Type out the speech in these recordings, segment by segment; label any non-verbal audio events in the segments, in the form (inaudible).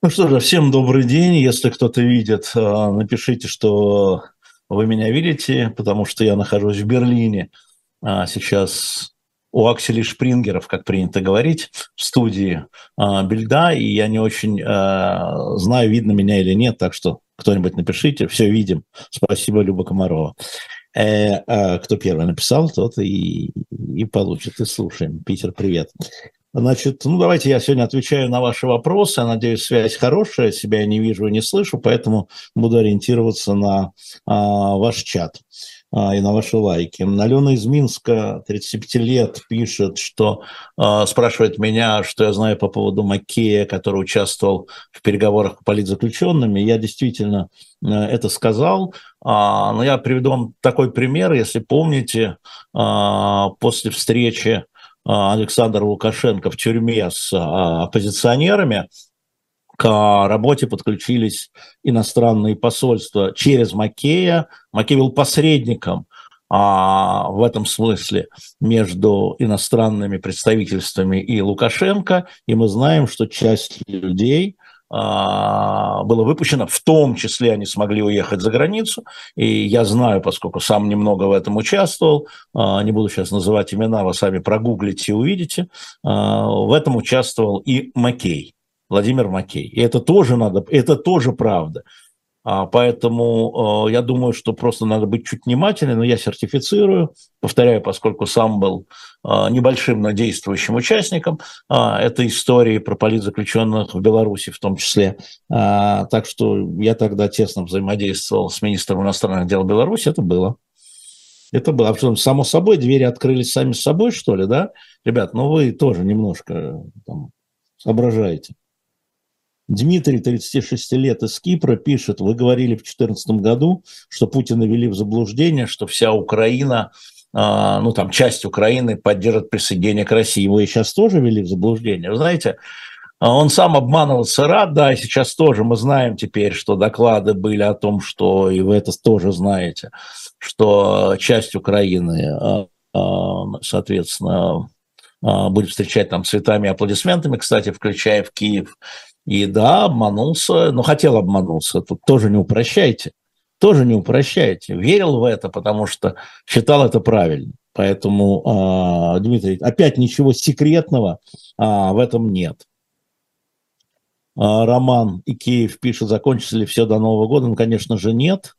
Ну что же, всем добрый день. Если кто-то видит, э, напишите, что вы меня видите, потому что я нахожусь в Берлине. А сейчас у Акселя Шпрингеров, как принято говорить, в студии а, Бельда, и я не очень а, знаю, видно меня или нет, так что кто-нибудь напишите, все видим. Спасибо, Люба Комарова. Э, э, кто первый написал, тот и, и получит. И слушаем. Питер, привет. Значит, ну давайте я сегодня отвечаю на ваши вопросы. Я надеюсь, связь хорошая, себя я не вижу и не слышу, поэтому буду ориентироваться на а, ваш чат а, и на ваши лайки. Алена из Минска, 35 лет, пишет, что а, спрашивает меня, что я знаю по поводу Макея, который участвовал в переговорах с политзаключенными. Я действительно а, это сказал, а, но я приведу вам такой пример, если помните, а, после встречи а, Александр Лукашенко в тюрьме с а, оппозиционерами, к работе подключились иностранные посольства через Макея. Макей был посредником а, в этом смысле между иностранными представительствами и Лукашенко. И мы знаем, что часть людей – а, было выпущено, в том числе они смогли уехать за границу, и я знаю, поскольку сам немного в этом участвовал, а, не буду сейчас называть имена, вы сами прогуглите и увидите, а, в этом участвовал и Макей, Владимир Макей. И это тоже надо, это тоже правда. А, поэтому я думаю, что просто надо быть чуть внимательнее, но я сертифицирую, повторяю, поскольку сам был а, небольшим, но действующим участником а, этой истории про политзаключенных в Беларуси в том числе. Так что я тогда тесно взаимодействовал с министром иностранных дел Беларуси, это было. Это было. А само собой, двери открылись сами собой, что ли, да? Ребят, ну вы тоже немножко там, соображаете. Дмитрий, 36 лет, из Кипра, пишет, вы говорили в 2014 году, что Путина ввели в заблуждение, что вся Украина, э, ну там часть Украины поддержит присоединение к России. Его и сейчас тоже ввели в заблуждение. Вы знаете, он сам обманывался рад, да, и сейчас тоже мы знаем теперь, что доклады были о том, что, и вы это тоже знаете, что часть Украины, а, а, соответственно, будет встречать там цветами и аплодисментами, кстати, включая в Киев, и да, обманулся, но хотел обмануться. Тут тоже не упрощайте. Тоже не упрощайте. Верил в это, потому что считал это правильно. Поэтому, э, Дмитрий, опять ничего секретного э, в этом нет. Э, Роман Икеев пишет, закончится ли все до Нового года. Ну, конечно же, нет.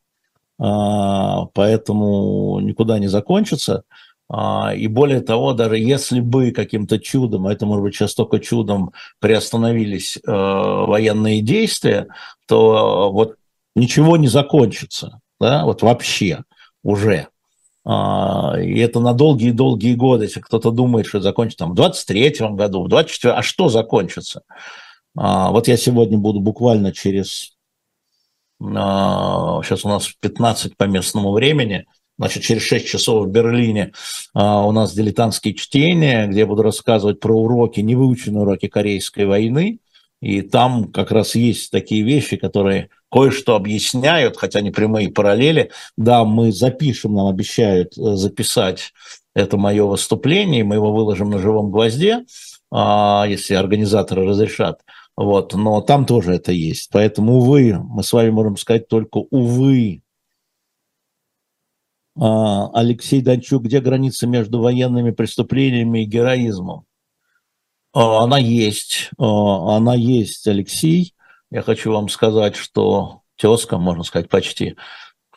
Поэтому никуда не закончится. А, и более того, даже если бы каким-то чудом, а это может быть сейчас только чудом, приостановились э, военные действия, то вот ничего не закончится, да, вот вообще уже. А, и это на долгие-долгие годы, если кто-то думает, что закончится там в 23 году, в 24 а что закончится? Вот я сегодня буду буквально через, сейчас у нас 15 по местному времени – Значит, через 6 часов в Берлине а, у нас дилетантские чтения, где я буду рассказывать про уроки, невыученные уроки Корейской войны. И там как раз есть такие вещи, которые кое-что объясняют, хотя не прямые параллели. Да, мы запишем, нам обещают э, записать это мое выступление, мы его выложим на живом гвозде, а, если организаторы разрешат. Вот, но там тоже это есть. Поэтому, увы, мы с вами можем сказать только увы, Алексей Дончук, где граница между военными преступлениями и героизмом? А, она есть, а, она есть, Алексей. Я хочу вам сказать, что тезка, можно сказать, почти,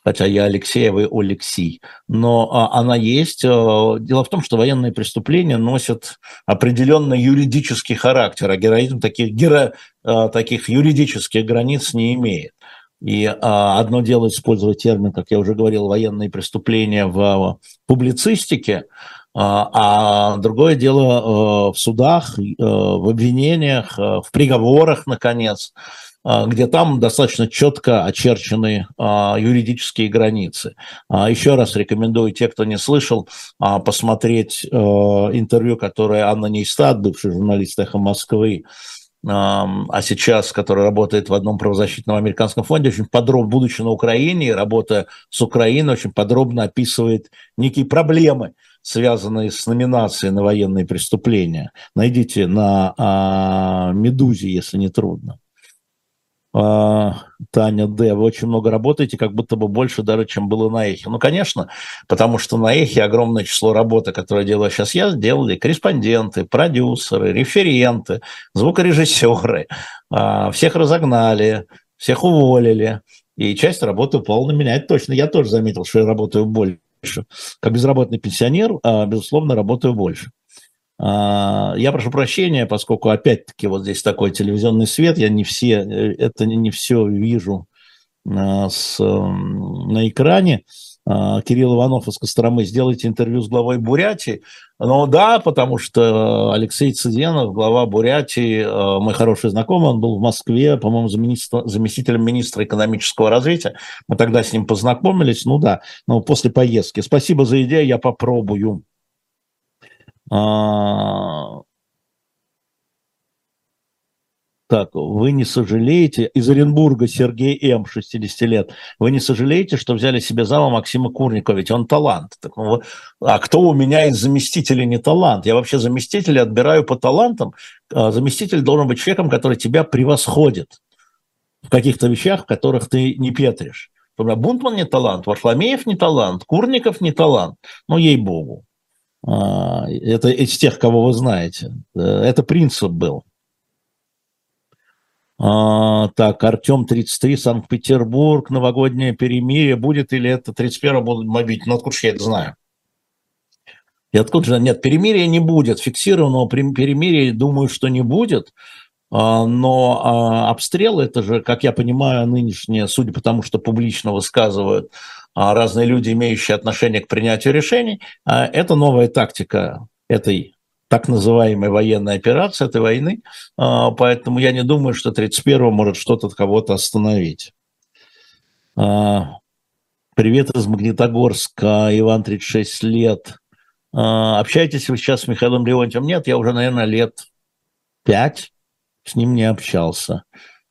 хотя я Алексей, а вы Алексей, но она есть. Дело в том, что военные преступления носят определенный юридический характер, а героизм таких, геро, таких юридических границ не имеет. И а, одно дело использовать термин, как я уже говорил, военные преступления в а, публицистике, а, а другое дело а, в судах, а, в обвинениях, а, в приговорах, наконец, где там достаточно четко очерчены а, юридические границы. А, еще раз рекомендую те, кто не слышал, посмотреть интервью, которое Анна Нейстат, бывший журналист «Эхо Москвы», а сейчас, который работает в одном правозащитном американском фонде, очень подробно, будучи на Украине и работая с Украиной, очень подробно описывает некие проблемы, связанные с номинацией на военные преступления. Найдите на а, «Медузе», если не трудно. А, Таня Д. Вы очень много работаете, как будто бы больше даже, чем было на Эхе. Ну, конечно, потому что на Эхе огромное число работы, которое делаю сейчас я, делали корреспонденты, продюсеры, референты, звукорежиссеры. А, всех разогнали, всех уволили. И часть работы упала на меня. Это точно. Я тоже заметил, что я работаю больше. Как безработный пенсионер, а, безусловно, работаю больше. А, я прошу прощения, поскольку опять-таки вот здесь такой телевизионный свет, я не все, э, это не все вижу а, с, на экране. А, Кирилл Иванов из Костромы, сделайте интервью с главой Бурятии. Ну да, потому что Алексей Цыденов, глава Бурятии, мой хороший знакомый, он был в Москве, по-моему, заместителем министра экономического развития. Мы тогда с ним познакомились, ну да, но после поездки. Спасибо за идею, я попробую. А, так, вы не сожалеете, из Оренбурга Сергей М., 60 лет, вы не сожалеете, что взяли себе зама Максима Курникова, ведь он талант. Так, ну, а кто у меня из заместителей не талант? Я вообще заместителя отбираю по талантам. А заместитель должен быть человеком, который тебя превосходит в каких-то вещах, в которых ты не петришь. Бунтман не талант, Варфломеев не талант, Курников не талант. Ну, ей-богу. А, это из тех, кого вы знаете. Э, это принцип был. А, так, Артем 33, Санкт-Петербург, новогоднее перемирие. Будет или это 31 будут мобить? Ну, откуда же я это знаю? И откуда же? Нет, перемирия не будет. Фиксированного перемирия, думаю, что не будет. А, но обстрелы, это же, как я понимаю, нынешние, судя по тому, что публично высказывают разные люди, имеющие отношение к принятию решений. А, это новая тактика этой так называемой военной операции, этой войны. А, поэтому я не думаю, что 31-го может что-то кого-то остановить. Привет из Магнитогорска, Иван, 36 лет. Общаетесь вы сейчас с Михаилом Леонтьевым? Нет, я уже, наверное, лет пять с ним не общался.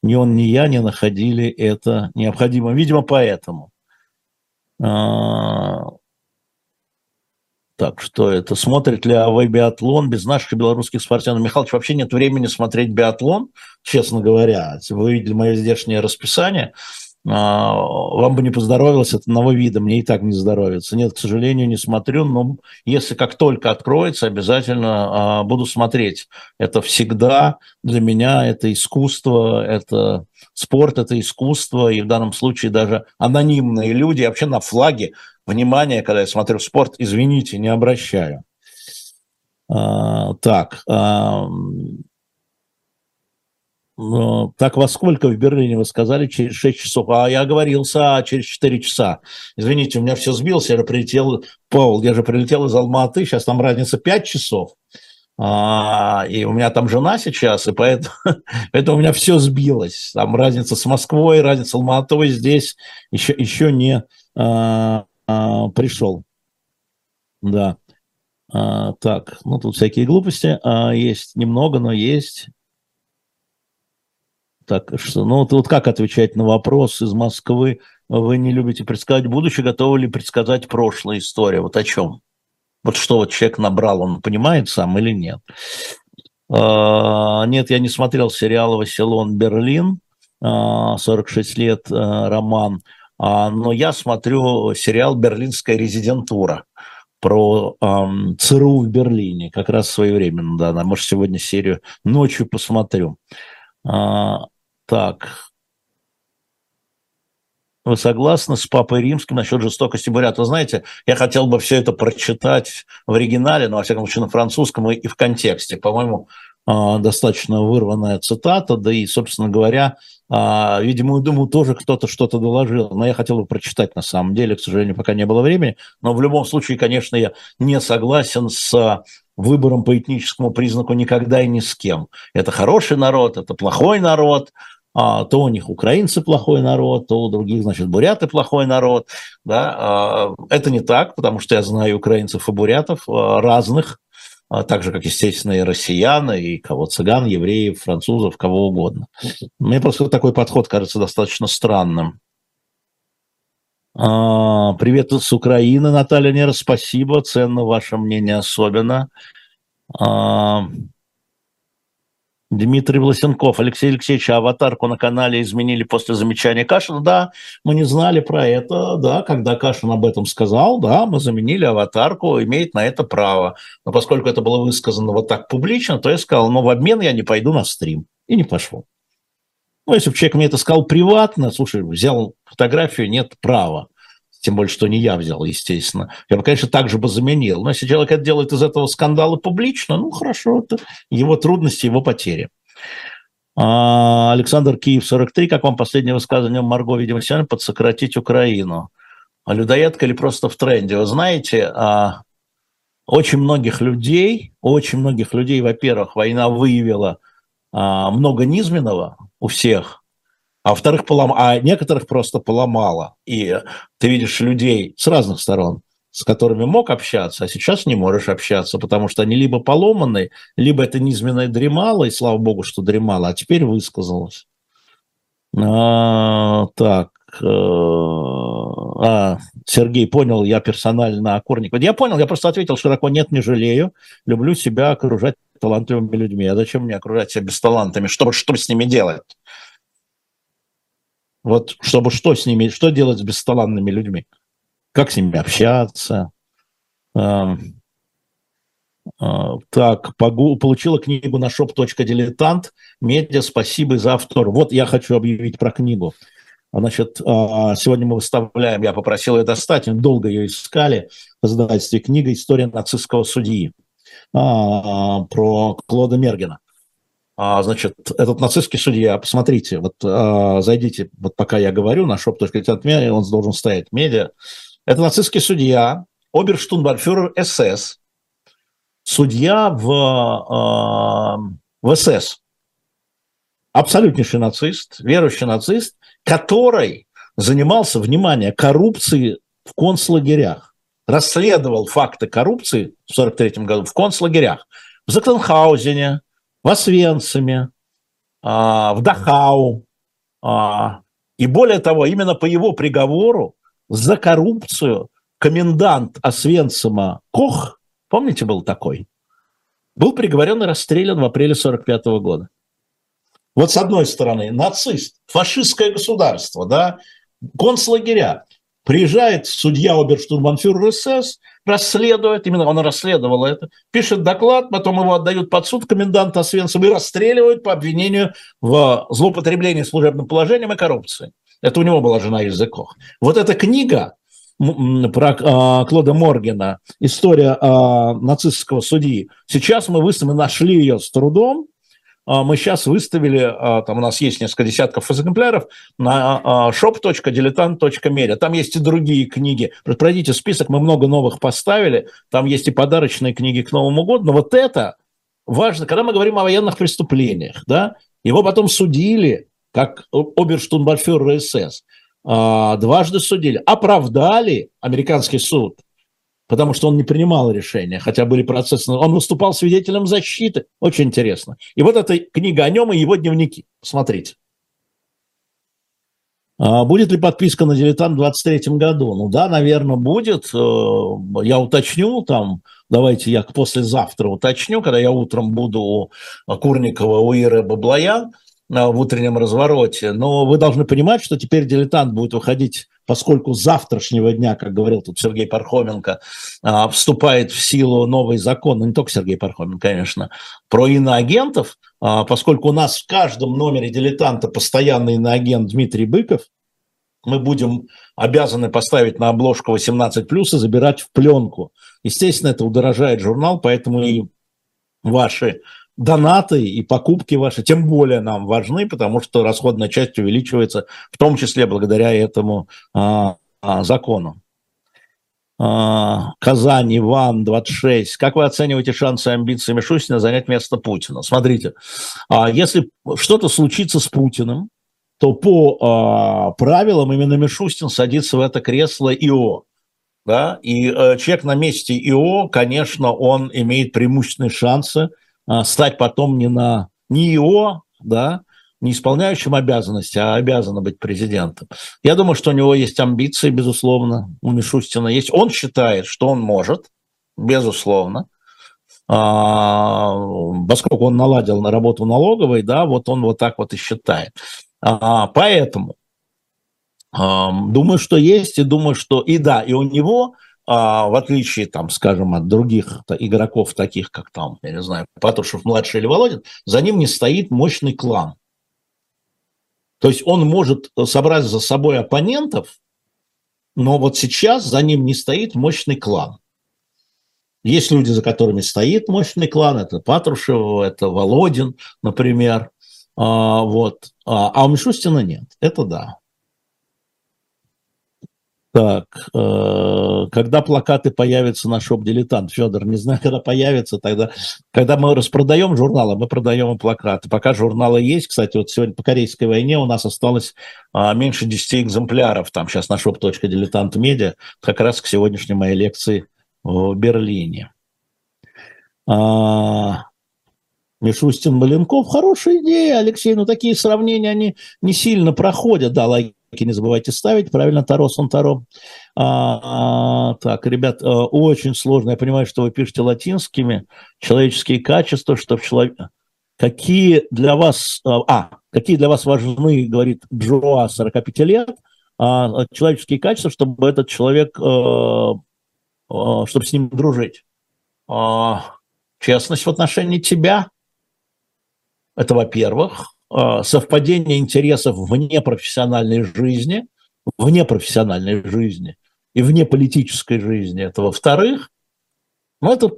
Ни он, ни я не находили это необходимым. Видимо, поэтому. А, так, что это? Смотрит ли АВ биатлон без наших белорусских спортсменов? Михалыч, вообще нет времени смотреть биатлон, честно говоря. Вы видели мое здешнее расписание, вам бы не поздоровилось от одного вида, мне и так не здоровится. Нет, к сожалению, не смотрю, но если как только откроется, обязательно а, буду смотреть. Это всегда для меня это искусство, это спорт, это искусство, и в данном случае даже анонимные люди, вообще на флаге внимание, когда я смотрю спорт, извините, не обращаю. А, так, так во сколько в Берлине вы сказали? Через 6 часов. А я оговорился а, через 4 часа. Извините, у меня все сбилось. Я же прилетел, Павел, я же прилетел из Алматы. Сейчас там разница 5 часов. А, и у меня там жена сейчас, и поэтому, (laughs) поэтому у меня все сбилось. Там разница с Москвой, разница с Алматой здесь еще, еще не а, а, пришел. Да. А, так, ну тут всякие глупости а, есть немного, но есть. Так что, ну вот, вот как отвечать на вопрос из Москвы? Вы не любите предсказать будущее, готовы ли предсказать прошлое история? Вот о чем? Вот что вот человек набрал, он понимает сам или нет? Uh, нет, я не смотрел сериал «Василон Берлин», uh, 46 лет, uh, роман, но я смотрю сериал «Берлинская резидентура» про um, ЦРУ в Берлине, как раз своевременно, да, может, сегодня серию ночью посмотрю. Так. Вы согласны с Папой Римским насчет жестокости бурят? Вы знаете, я хотел бы все это прочитать в оригинале, но, во всяком случае, на французском и в контексте. По-моему, а, достаточно вырванная цитата, да и, собственно говоря, а, видимо, думаю, тоже кто-то что-то доложил, но я хотел бы прочитать на самом деле, к сожалению, пока не было времени, но в любом случае, конечно, я не согласен с выбором по этническому признаку никогда и ни с кем. Это хороший народ, это плохой народ, а, то у них украинцы плохой народ, то у других, значит, буряты плохой народ. Да? А, это не так, потому что я знаю украинцев и бурятов а, разных, а, так же, как, естественно, и россиян, и кого цыган, евреев, французов, кого угодно. Мне просто такой подход кажется достаточно странным. А, привет с Украины, Наталья Нера, спасибо, ценно ваше мнение особенно. Дмитрий Власенков, Алексей Алексеевич, а аватарку на канале изменили после замечания Кашина. Да, мы не знали про это, да, когда Кашин об этом сказал, да, мы заменили аватарку, имеет на это право. Но поскольку это было высказано вот так публично, то я сказал, ну, в обмен я не пойду на стрим. И не пошел. Ну, если бы человек мне это сказал приватно, слушай, взял фотографию, нет права. Тем более, что не я взял, естественно. Я бы, конечно, так же бы заменил. Но если человек это делает из этого скандала публично, ну, хорошо, это его трудности, его потери. А, Александр Киев, 43. Как вам последнее высказывание Марго, видимо, сегодня подсократить Украину? А людоедка или просто в тренде? Вы знаете, а, очень многих людей, очень многих людей, во-первых, война выявила много низменного у всех, а во-вторых, полом... а некоторых просто поломало. И ты видишь людей с разных сторон, с которыми мог общаться, а сейчас не можешь общаться, потому что они либо поломаны, либо это низменное дремало, и слава богу, что дремало, а теперь высказалось. А, так, э, а, Сергей понял, я персонально окурник. Вот я понял, я просто ответил широко, нет, не жалею, люблю себя окружать талантливыми людьми. А зачем мне окружать себя бесталантами? Чтобы, что с ними делать? Вот чтобы что с ними, что делать с бесталанными людьми? Как с ними общаться? А, а, так, получила книгу на shop.diletant. Медиа, спасибо за автор. Вот я хочу объявить про книгу. Значит, а, сегодня мы выставляем, я попросил ее достать, долго ее искали, в издательстве книга «История нацистского судьи» про Клода Мергена. А, значит, этот нацистский судья, посмотрите, вот а, зайдите, вот пока я говорю, на shop.diletant он должен стоять, медиа. Это нацистский судья, оберштунбарфюрер СС, судья в, а, в СС, абсолютнейший нацист, верующий нацист, который занимался, внимание, коррупцией в концлагерях, расследовал факты коррупции в 1943 году в концлагерях, в Зактенхаузене, в Освенциме, а, в Дахау. А, и более того, именно по его приговору за коррупцию комендант Освенцима Кох, помните, был такой, был приговорен и расстрелян в апреле 1945 года. Вот с одной стороны, нацист, фашистское государство, да, концлагеря. Приезжает судья оберштурманфюрер СС, расследует, именно он расследовал это, пишет доклад, потом его отдают под суд коменданта Освенцима и расстреливают по обвинению в злоупотреблении служебным положением и коррупции. Это у него была жена языков. Вот эта книга про а, Клода Моргена «История а, нацистского судьи». Сейчас мы выставили, нашли ее с трудом, мы сейчас выставили, а, там у нас есть несколько десятков экземпляров, на shop.diletant.media. Там есть и другие книги. Пройдите список, мы много новых поставили. Там есть и подарочные книги к Новому году. Но вот это важно, когда мы говорим о военных преступлениях, да, его потом судили, как оберштунбарфюрер СС, а, дважды судили, оправдали американский суд – потому что он не принимал решения, хотя были процессы. Он выступал свидетелем защиты. Очень интересно. И вот эта книга о нем и его дневники. Смотрите. А будет ли подписка на «Дилетант» в 2023 году? Ну да, наверное, будет. Э, я уточню там, давайте я послезавтра уточню, когда я утром буду у Курникова, у Иры Баблоян в утреннем развороте. Но вы должны понимать, что теперь «Дилетант» будет выходить поскольку с завтрашнего дня, как говорил тут Сергей Пархоменко, а, вступает в силу новый закон, ну не только Сергей Пархоменко, конечно, про иноагентов, а, поскольку у нас в каждом номере дилетанта постоянный иноагент Дмитрий Быков, мы будем обязаны поставить на обложку 18+, и забирать в пленку. Естественно, это удорожает журнал, поэтому и ваши донаты и покупки ваши тем более нам важны, потому что расходная часть увеличивается, в том числе благодаря этому а, а, закону. А, Казань, Иван, 26. Как вы оцениваете шансы и амбиции Мишустина занять место Путина? Смотрите, а, если что-то случится с Путиным, то по а, правилам именно Мишустин садится в это кресло ИО. Да? И э, человек на месте ИО, конечно, он имеет преимущественные шансы стать потом не на не его, да, не исполняющим обязанности, а обязана быть президентом. Я думаю, что у него есть амбиции, безусловно, у Мишустина есть. Он считает, что он может, безусловно. а, поскольку он наладил на работу налоговой, да, вот он вот так вот и считает. А, поэтому думаю, что есть, и думаю, что и да, и у него а, в отличие, там, скажем, от других игроков, таких как там, я не знаю, Патрушев младший или Володин, за ним не стоит мощный клан. То есть он может собрать за собой оппонентов, но вот сейчас за ним не стоит мощный клан. Есть люди, за которыми стоит мощный клан, это Патрушев, это Володин, например, а, вот. а, а у Мишустина нет, это да. Так, э, когда плакаты появятся на шоп «Дилетант»? Федор, не знаю, когда появятся, тогда, когда мы распродаем журналы, мы продаем плакаты. Пока журналы есть, кстати, вот сегодня по Корейской войне у нас осталось а, меньше 10 экземпляров, там сейчас на shop.diletant media, как раз к сегодняшней моей лекции в Берлине. А, Мишустин, Маленков, хорошая идея, Алексей, но ну, такие сравнения, они не сильно проходят, да, логично не забывайте ставить. Правильно, Таро, Сон Таро. А, а, так, ребят, а, очень сложно. Я понимаю, что вы пишете латинскими. Человеческие качества, что в человеке... Какие для вас... А, а, какие для вас важны, говорит Джоа, 45 лет, а, человеческие качества, чтобы этот человек, а, а, чтобы с ним дружить? А, честность в отношении тебя. Это во-первых. Э, совпадение интересов вне профессиональной жизни, вне профессиональной жизни и вне политической жизни. Это во-вторых. Но это,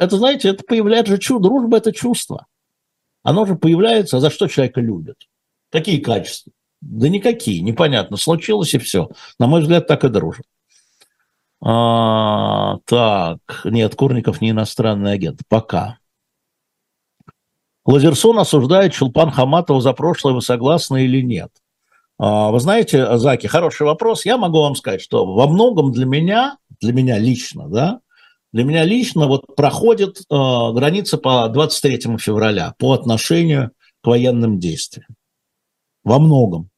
это, знаете, это появляется же чувство, дружба – это чувство. Оно же появляется, а за что человека любят? Какие качества? Да никакие, непонятно. Случилось и все. На мой взгляд, так и дружат. А, так, нет, Курников не иностранный агент. Пока. Лазерсон осуждает Чулпан Хаматова за прошлое, вы согласны или нет? А, вы знаете, Заки, хороший вопрос. Я могу вам сказать, что во многом для меня, для меня лично, да, для меня лично вот проходит э, граница по 23 февраля по отношению к военным действиям. Во многом.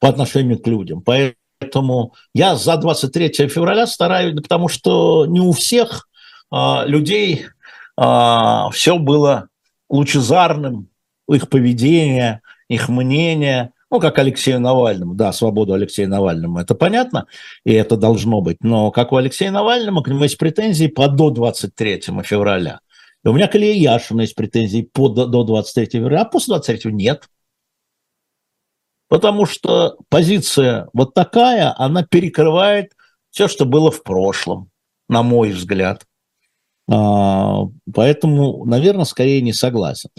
По отношению к людям. Поэтому я за 23 февраля стараюсь, потому что не у всех э, людей э, все было лучезарным, их поведение, их мнение, ну, как Алексею Навальному, да, свободу Алексею Навальному, это понятно, и это должно быть, но как у Алексея Навального, к нему есть претензии по до 23 февраля. И у меня к Илье Яшину есть претензии по, до, до 23 февраля, а после 23 нет. Потому что позиция вот такая, она перекрывает все, что было в прошлом, на мой взгляд. А, поэтому, наверное, скорее не согласен.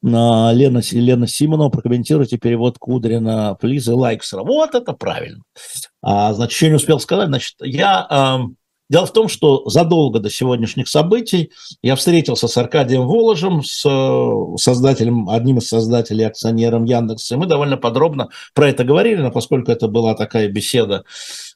Лена, Лена Симонова, прокомментируйте перевод Кудрина, плиз и Лайксера. Вот это правильно. А, значит, еще не успел сказать. Значит, я... Дело в том, что задолго до сегодняшних событий я встретился с Аркадием Воложем, с э, создателем, одним из создателей, акционером Яндекса, и мы довольно подробно про это говорили, но поскольку это была такая беседа,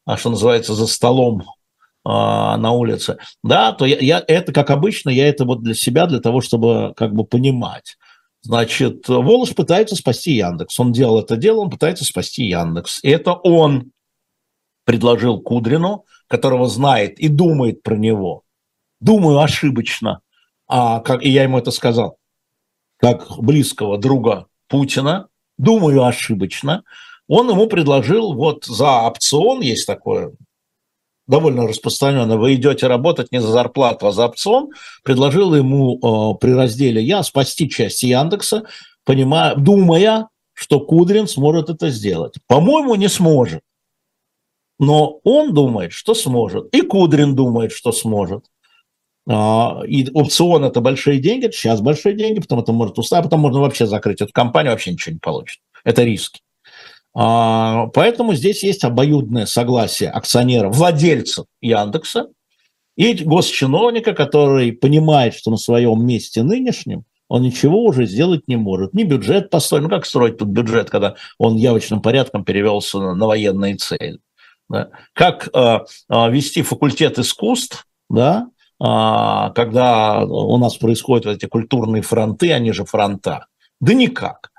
а, что называется, за столом а, на улице, да, то я, я это, как обычно, я это вот для себя, для того, чтобы как бы понимать. Значит, Волос пытается спасти Яндекс. Он делал это дело, он пытается спасти Яндекс. И это он предложил Кудрину, которого знает и думает про него. Думаю, ошибочно. А как, и я ему это сказал, как близкого друга Путина, думаю, ошибочно. Он ему предложил вот за опцион, есть такое довольно распространенно, вы идете работать не за зарплату, а за опцион, предложил ему э, при разделе «Я» спасти часть Яндекса, понимая, думая, что Кудрин сможет это сделать. По-моему, не сможет. Но он думает, что сможет. И Кудрин думает, что сможет. А, и опцион – это большие деньги, сейчас большие деньги, потом это может устать, а потом можно вообще закрыть эту компанию, вообще ничего не получит. Это риски. А, поэтому здесь есть обоюдное согласие акционеров, владельцев Яндекса и госчиновника, который понимает, что на своем месте нынешнем он ничего уже сделать не может. Ни бюджет построить, ну как строить тут бюджет, когда он явочным порядком перевелся на, на военные цели. Да? Как э, э, вести факультет искусств, да, э, когда у нас происходят эти культурные фронты, они же фронта. Да никак.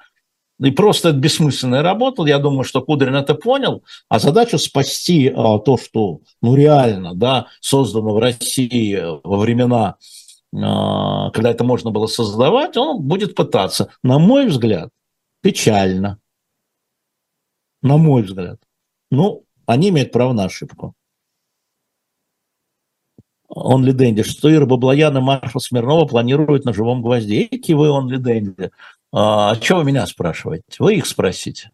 И просто это бессмысленная работа. Я думаю, что Кудрин это понял. А задача спасти а, то, что ну, реально да, создано в России во времена когда это можно было создавать, он будет пытаться. На мой взгляд, печально. На мой взгляд. Ну, они имеют право на ошибку. Он ли Дэнди, что Ира Баблоян и Смирнова планируют на живом гвозде. Эки вы он Дэнди. А что вы меня спрашиваете? Вы их спросите.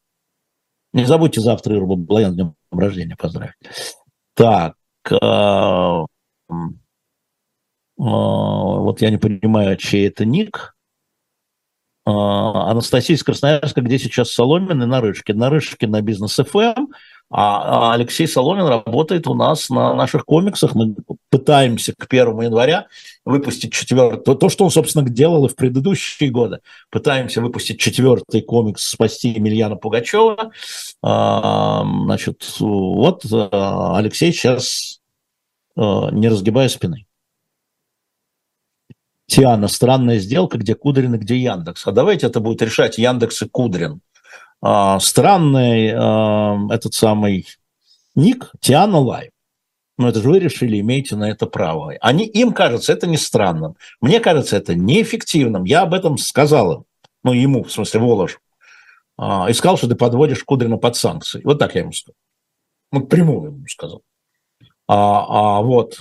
Не забудьте завтра Иру Баблоян днем рождения поздравить. Так. А, а, вот я не понимаю, чей это ник. А, Анастасия из Красноярска, где сейчас Соломин и Нарышкин. Нарышкин на бизнес ФМ, а, а Алексей Соломин работает у нас на наших комиксах. Мы пытаемся к 1 января выпустить четвертый, то, то, что он, собственно, делал и в предыдущие годы. Пытаемся выпустить четвертый комикс «Спасти Емельяна Пугачева». А, значит, вот Алексей сейчас, не разгибая спины. Тиана, странная сделка, где Кудрин и где Яндекс. А давайте это будет решать Яндекс и Кудрин. А, странный а, этот самый ник Тиана Лайв. Но это же вы решили, имеете на это право. Они, им кажется это не странным. Мне кажется это неэффективным. Я об этом сказал им. Ну, ему, в смысле, Волож. А, и сказал, что ты подводишь Кудрина под санкции. Вот так я ему сказал. Ну, прямую ему сказал. А, а, вот,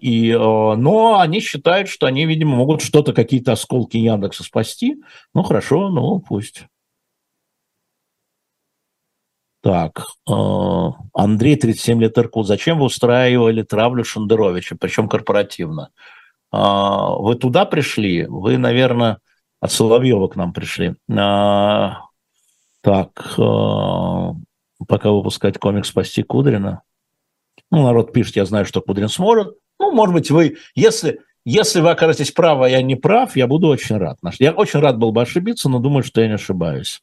и, но они считают, что они, видимо, могут что-то, какие-то осколки Яндекса спасти. Ну, хорошо, ну, пусть. Так, а, Андрей, 37 лет РКУ. Зачем вы устраивали травлю Шендеровича, причем корпоративно? А, вы туда пришли? Вы, наверное, от Соловьева к нам пришли. А, так, а, пока выпускать комикс «Спасти Кудрина». Ну, народ пишет, я знаю, что Кудрин сможет. Ну, может быть, вы, если, если вы окажетесь правы, а я не прав, я буду очень рад. Я очень рад был бы ошибиться, но думаю, что я не ошибаюсь.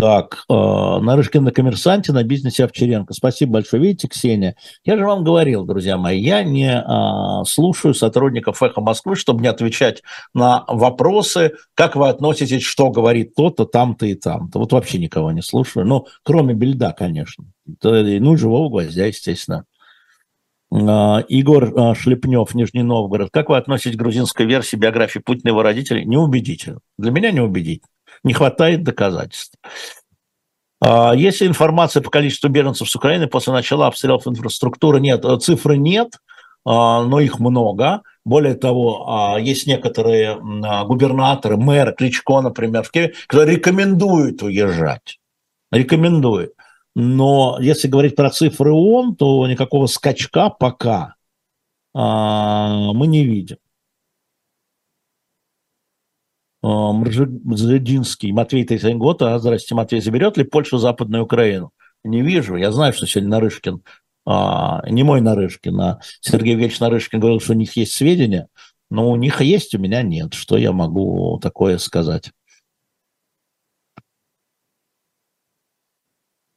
Так, э, Нарышкин на коммерсанте, на бизнесе Овчаренко. Спасибо большое. Видите, Ксения, я же вам говорил, друзья мои, я не э, слушаю сотрудников «Эхо Москвы», чтобы не отвечать на вопросы, как вы относитесь, что говорит то-то, там-то и там-то. Вот вообще никого не слушаю. Ну, кроме Бельда, конечно. Ну, живого гвоздя, естественно. Игорь uh, Шлепнев, Нижний Новгород. Как вы относитесь к грузинской версии биографии Путина и его родителей? Неубедительно. Для меня неубедительно. Не хватает доказательств. Uh, есть информация по количеству беженцев с Украины после начала обстрелов инфраструктуры? Нет, э, цифры нет, но их много. Более того, есть некоторые губернаторы, мэры, Кличко, например, в Киеве, которые рекомендуют уезжать. Рекомендуют. Но если говорить про цифры ООН, то никакого скачка пока а, мы не видим. А, Мржединский, Матвей Тайсенгота, а, здрасте, Матвей, заберет ли Польша Западную Украину? Не вижу. Я знаю, что сегодня Нарышкин, а, не мой Нарышкин, а Сергей Ильич Нарышкин говорил, что у них есть сведения, но у них есть, у меня нет. Что я могу такое сказать?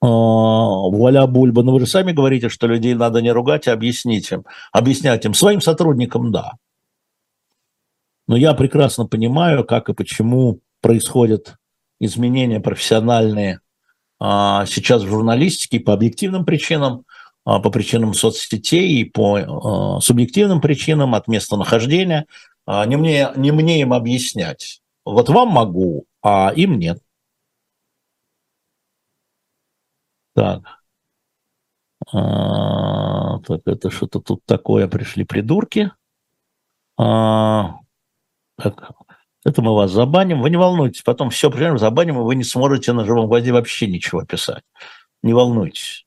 А, вуаля Бульба, но вы же сами говорите, что людей надо не ругать, а объяснить им. Объяснять им. Своим сотрудникам – да. Но я прекрасно понимаю, как и почему происходят изменения профессиональные а, сейчас в журналистике по объективным причинам, а, по причинам соцсетей и по субъективным причинам от места нахождения. Не мне, не мне им объяснять. Вот вам могу, а им нет. Так. А, так, это что-то тут такое, пришли придурки. А, так, это мы вас забаним. Вы не волнуйтесь, потом все примерно забаним, и вы не сможете на живом гвозде вообще ничего писать. Не волнуйтесь.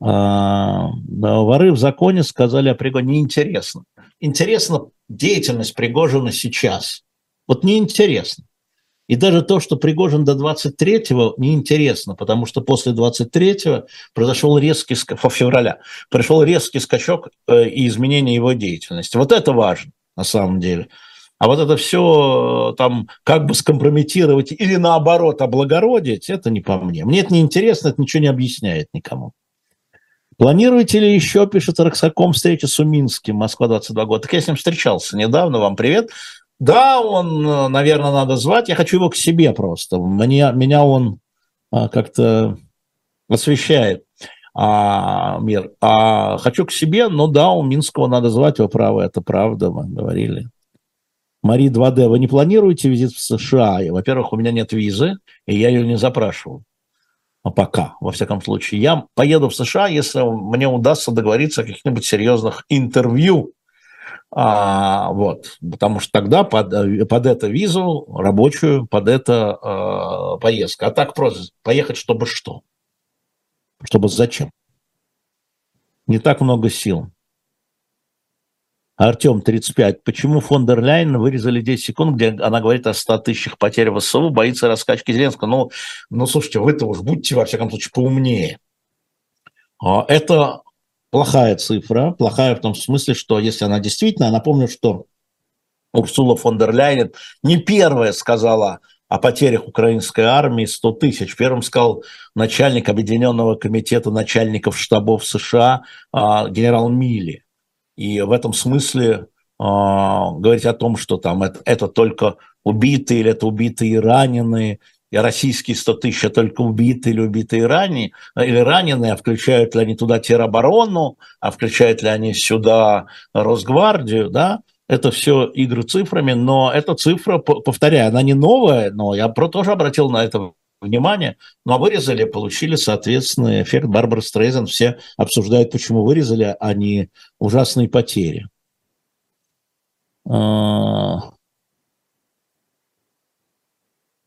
А, да, воры в законе сказали о Пригожине. Неинтересно. Интересна деятельность Пригожина сейчас. Вот неинтересно. И даже то, что Пригожин до 23-го, неинтересно, потому что после 23-го произошел резкий, февраля, пришел резкий скачок и изменение его деятельности. Вот это важно на самом деле. А вот это все там как бы скомпрометировать или наоборот облагородить, это не по мне. Мне это не интересно, это ничего не объясняет никому. Планируете ли еще, пишет Роксаком, встречи с Уминским, Москва 22 года? Так я с ним встречался недавно, вам привет. Да, он, э, наверное, надо звать. Я хочу его к себе просто. Мне, меня он а, как-то освещает. а, мир, а хочу к себе, ну да, у Минского надо звать его право, это правда, мы говорили. Мари 2D, вы не планируете визит в США? Во-первых, у меня нет визы, и я ее не запрашивал. А пока, во всяком случае. Я поеду в США, если мне удастся договориться о каких-нибудь серьезных интервью. А, вот, потому что тогда под, под эту визу рабочую, под это а, поездка. А так просто поехать, чтобы что? Чтобы зачем? Не так много сил. Артем, 35. Почему фон дер Ляйен вырезали 10 секунд, где она говорит о 100 тысячах потерь в СУ, боится раскачки Зеленского? Ну, ну слушайте, вы-то уж будьте, во всяком случае, поумнее. А, это плохая цифра, плохая в том смысле, что если она действительно, напомню, что Урсула фон дер Ляйен не первая сказала о потерях украинской армии 100 тысяч. Первым сказал начальник Объединенного комитета начальников штабов США а, генерал Милли. И в этом смысле э, говорить о том, что там это, это только убитые или это убитые и раненые, и российские 100 тысяч это только убитые или убитые ранее, или раненые, а включают ли они туда тероборону, а включают ли они сюда Росгвардию, да, это все игры цифрами, но эта цифра, повторяю, она не новая, но я тоже обратил на это внимание, ну а вырезали, получили соответственный эффект. Барбара Стрейзен все обсуждают, почему вырезали, а не ужасные потери. А,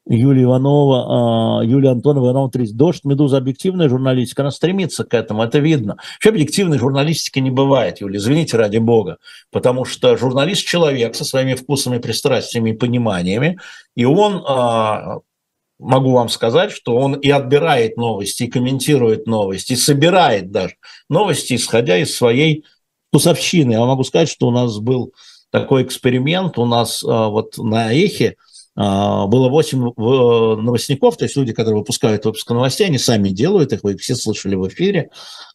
Юлия Иванова, а, Юлия Антонова, Иванова 30. Дождь, Медуза, объективная журналистика, она стремится к этому, это видно. Вообще объективной журналистики не бывает, Юлия, извините ради бога, потому что журналист – человек со своими вкусами, пристрастиями и пониманиями, и он а, могу вам сказать, что он и отбирает новости, и комментирует новости, и собирает даже новости, исходя из своей вкусовщины. Я могу сказать, что у нас был такой эксперимент, у нас а, вот на Эхе а, было 8 э, новостников, то есть люди, которые выпускают выпуск новостей, они сами делают их, вы все слышали в эфире.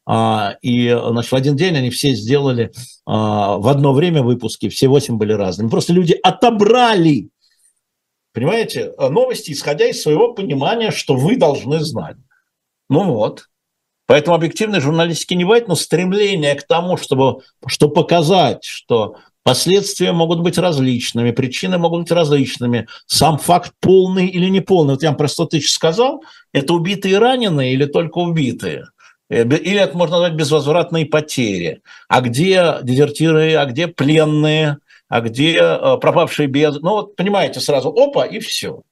А, и значит, в один день они все сделали в одно время выпуски, все 8 были разными. Просто люди отобрали Понимаете, э, новости, исходя из своего понимания, что вы должны знать. Ну вот. Поэтому объективной журналистики не бывает, но стремление к тому, чтобы, чтобы показать, что последствия могут быть различными, причины могут быть различными, сам факт полный или неполный. Вот я вам про 100 тысяч сказал, это убитые и раненые или только убитые? Э, или это можно назвать безвозвратные потери. А где дезертиры, а где пленные, а где э, пропавшие без... Ну вот, понимаете, сразу опа, и все.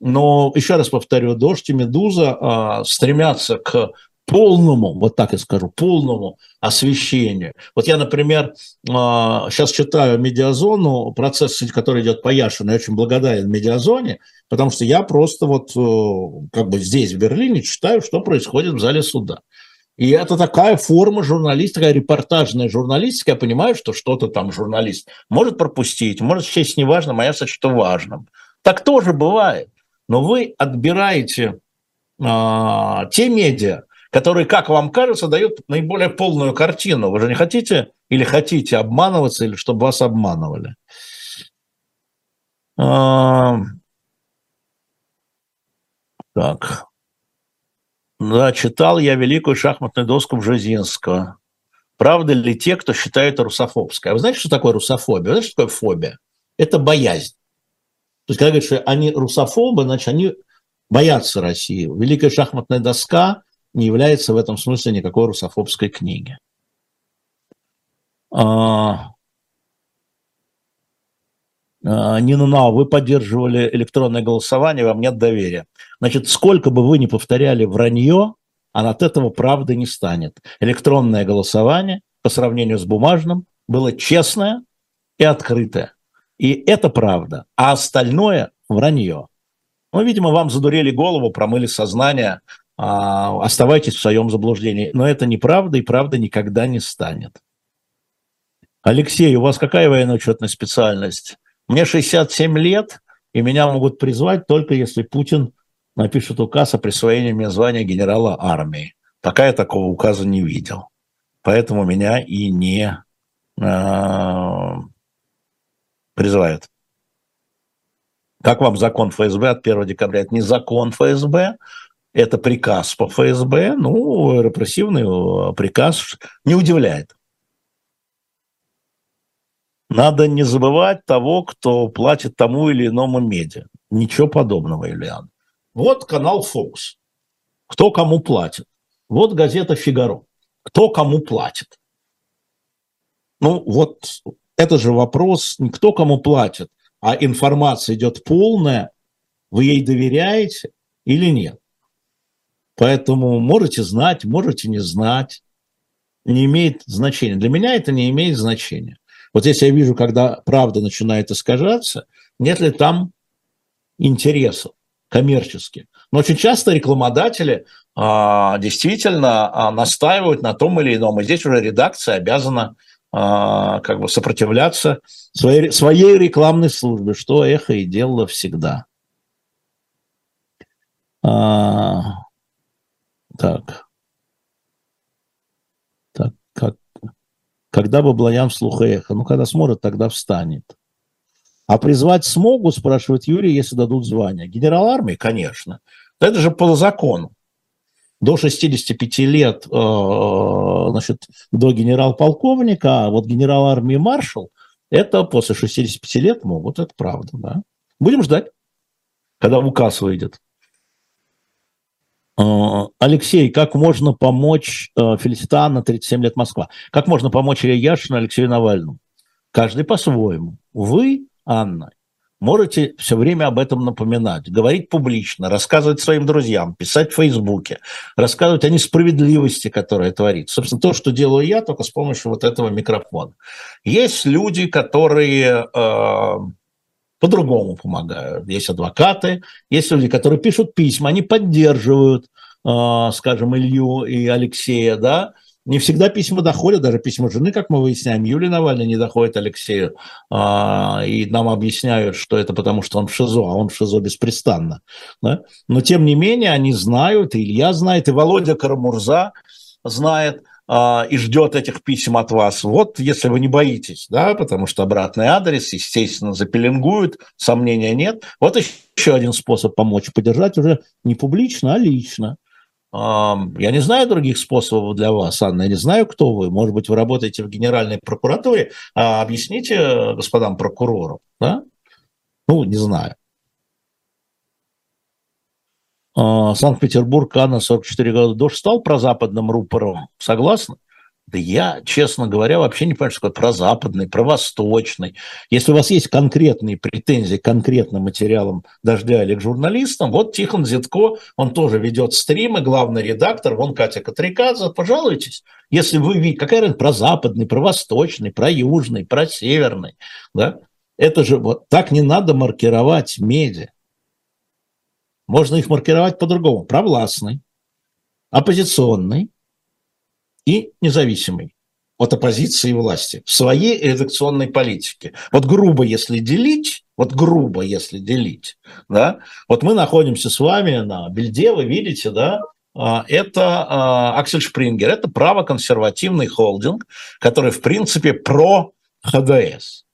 Но еще раз повторю, «Дождь» и «Медуза» а, стремятся к полному, вот так я скажу, полному освещению. Вот я, например, сейчас а, читаю «Медиазону», процесс, который идет по Яшину, я очень благодарен «Медиазоне», потому что я просто вот э, как бы здесь, в Берлине, читаю, что происходит в зале суда. И это такая форма журналистики, такая репортажная журналистика. Я понимаю, что что-то там журналист может пропустить, может счесть неважным, а я сочту важным. Так тоже бывает. Но вы отбираете а, те медиа, которые, как вам кажется, дают наиболее полную картину. Вы же не хотите или хотите обманываться, или чтобы вас обманывали. А, так. Да, читал я великую шахматную доску Бжезинского. Правда ли те, кто считает это русофобской? А вы знаете, что такое русофобия? Вы знаете, что такое фобия? Это боязнь. То есть, когда говорят, что они русофобы, значит, они боятся России. Великая шахматная доска не является в этом смысле никакой русофобской книги. А, Нина Нау, вы поддерживали электронное голосование, вам нет доверия. Значит, сколько бы вы ни повторяли вранье, а от этого правды не станет. Электронное голосование по сравнению с бумажным было честное и открытое. И это правда. А остальное – вранье. Ну, видимо, вам задурели голову, промыли сознание, а, оставайтесь в своем заблуждении. Но это неправда, и правда никогда не станет. Алексей, у вас какая военно-учетная специальность? Мне 67 лет, и меня могут призвать только если Путин напишет указ о присвоении мне звания генерала армии. Пока я такого указа не видел. Поэтому меня и не э, призывают. Как вам закон ФСБ от 1 декабря? Это не закон ФСБ, это приказ по ФСБ, ну, репрессивный э, приказ не удивляет. Надо не забывать того, кто платит тому или иному медиа. Ничего подобного, Ильян. Вот канал Fox. Кто кому платит. Вот газета «Фигаро». Кто кому платит. Ну, вот это же вопрос не кто кому платит, а информация идет полная, вы ей доверяете или нет. Поэтому можете знать, можете не знать, не имеет значения. Для меня это не имеет значения. Вот если я вижу, когда правда начинает искажаться, нет ли там интересов коммерческих. Но очень часто рекламодатели а, действительно а, настаивают на том или ином. И здесь уже редакция обязана а, как бы сопротивляться своей, своей рекламной службе, что эхо и делало всегда. А, так. Так, как, когда Баблоян вслух эхо? Ну, когда смотрит, тогда встанет. А призвать смогут, спрашивает Юрий, если дадут звание. Генерал армии, конечно. Это же по закону. До 65 лет, э, значит, до генерал-полковника, а вот генерал армии маршал, это после 65 лет могут, это правда, да. Будем ждать, когда указ выйдет. Э, Алексей, как можно помочь э, Фелиситана, 37 лет Москва? Как можно помочь Илья Яшину, Алексею Навальному? Каждый по-своему. Вы, Анна, можете все время об этом напоминать, говорить публично, рассказывать своим друзьям, писать в Фейсбуке, рассказывать о несправедливости, которая творится. Собственно, то, что делаю я, только с помощью вот этого микрофона. Есть люди, которые э, по-другому помогают. Есть адвокаты, есть люди, которые пишут письма, они поддерживают, э, скажем, Илью и Алексея, да, не всегда письма доходят, даже письма жены, как мы выясняем, Юлия Навальный не доходит Алексею, э, и нам объясняют, что это потому, что он в ШИЗО, а он в ШИЗО беспрестанно. Да? Но тем не менее они знают, и Илья знает, и Володя Карамурза знает, а, и ждет этих писем от вас. Вот, если вы не боитесь, да, потому что обратный адрес, естественно, запеленгуют, сомнения нет. Вот еще один способ помочь, поддержать уже не публично, а лично. Я не знаю других способов для вас, Анна, я не знаю, кто вы. Может быть, вы работаете в Генеральной прокуратуре. А объясните господам прокурорам, да? Ну, не знаю. А, Санкт-Петербург, Анна, 44 года. Дождь стал прозападным рупором. Согласны? Да я, честно говоря, вообще не понимаю, что такое прозападный, провосточный. Если у вас есть конкретные претензии к конкретным материалам «Дождя» или к журналистам, вот Тихон Зитко, он тоже ведет стримы, главный редактор, вон Катя Катрикадзе, пожалуйтесь. Если вы видите, какая разница, прозападный, провосточный, проюжный, просеверный, да? Это же вот так не надо маркировать медиа. Можно их маркировать по-другому. Провластный, оппозиционный и независимый от оппозиции и власти в своей редакционной политике. Вот грубо, если делить, вот грубо, если делить, да, вот мы находимся с вами на бельде, вы видите, да, а, это а, Аксель Шпрингер, это правоконсервативный холдинг, который, в принципе, про ХДС,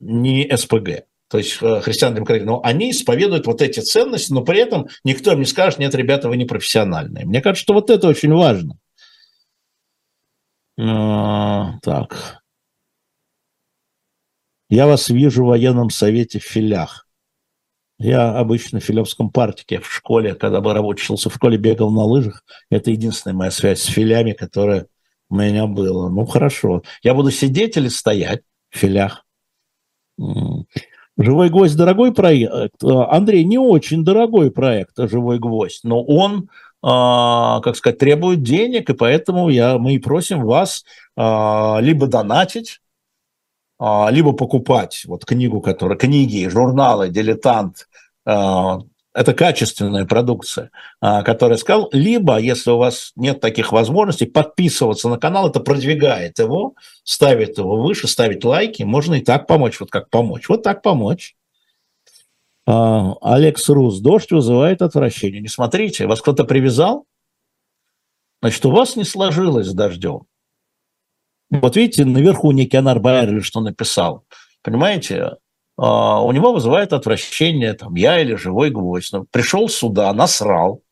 не СПГ то есть э, христиан-демократии, но они исповедуют вот эти ценности, но при этом никто им не скажет, нет, ребята, вы не профессиональные. Мне кажется, что вот это очень важно. А, так. Я вас вижу в военном совете в филях. Я обычно в филевском партике в школе, когда бы учился в школе, бегал на лыжах. Это единственная моя связь с филями, которая у меня была. Ну, хорошо. Я буду сидеть или стоять в филях? Живой гвоздь дорогой проект. Э, Андрей, не очень дорогой проект а Живой гвоздь, но он, а, как сказать, требует денег, и поэтому я, мы и просим вас а, либо донатить, либо покупать вот книгу, которая, книги, журналы, дилетант, это качественная продукция, а, которая сказал, либо, если у вас нет таких возможностей, подписываться на канал, это продвигает его, ставит его выше, ставить лайки, можно и так помочь, вот как помочь, вот так помочь. А, Алекс Рус, дождь вызывает отвращение. Не смотрите, вас кто-то привязал, значит, у вас не сложилось с дождем. Вот видите, наверху Никианар Байер что написал. Понимаете, у него вызывает отвращение, там, я или живой гвоздь. Ну, пришел сюда, насрал,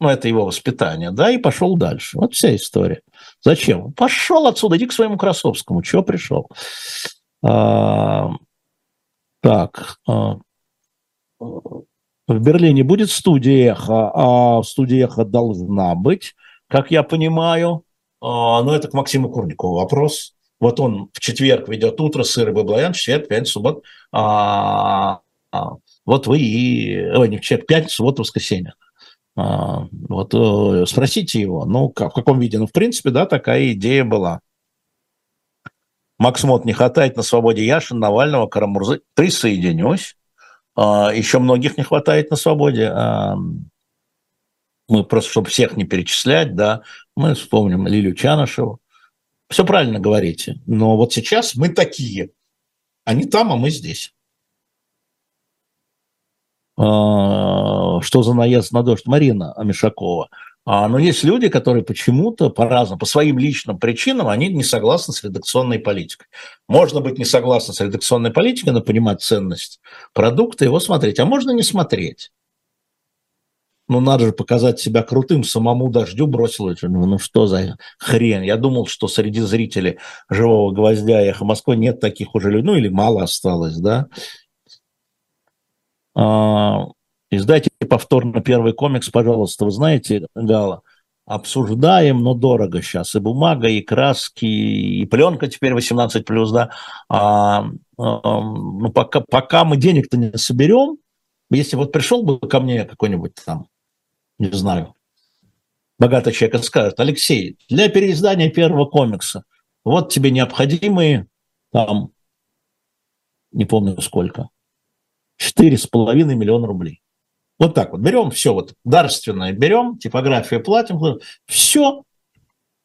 ну, это его воспитание, да, и пошел дальше. Вот вся история. Зачем? Пошел отсюда, иди к своему Красовскому. Чего пришел? А, так. А, в Берлине будет студия «Эхо», а в студии «Эхо» должна быть, как я понимаю. А, но это к Максиму Курникову вопрос. Вот он в четверг ведет утро, сыр и баблоян, четверг, пятницу, суббот. А, вот вы и... Ой, не в четверг, пятницу, субботу, воскресенье. А, вот э, спросите его, ну, в каком виде? Ну, в принципе, да, такая идея была. Макс Мот, не хватает на свободе Яшин, Навального, Карамурзы. Присоединюсь. А, еще многих не хватает на свободе. Мы просто, чтобы всех не перечислять, да, мы вспомним Лилию Чанышеву. Все правильно говорите. Но вот сейчас мы такие. Они там, а мы здесь. А, что за наезд на дождь? Марина Амишакова. А, но есть люди, которые почему-то по разным, по своим личным причинам, они не согласны с редакционной политикой. Можно быть не согласны с редакционной политикой, но понимать ценность продукта, его смотреть. А можно не смотреть. Ну, надо же показать себя крутым, самому дождю бросил. Ну, ну что за хрен? Я думал, что среди зрителей «Живого гвоздя» и «Эхо Москвы» нет таких уже людей, ну или мало осталось, да. А, Издайте повторно первый комикс, пожалуйста. Вы знаете, Гала, обсуждаем, но дорого сейчас. И бумага, и краски, и пленка теперь 18+, да. А, а, ну, пока, пока мы денег-то не соберем, если вот пришел бы ко мне какой-нибудь там, не знаю, богатый человек скажет, Алексей, для переиздания первого комикса вот тебе необходимые там, не помню сколько, 4,5 миллиона рублей. Вот так вот. Берем все вот дарственное, берем, типографию платим, все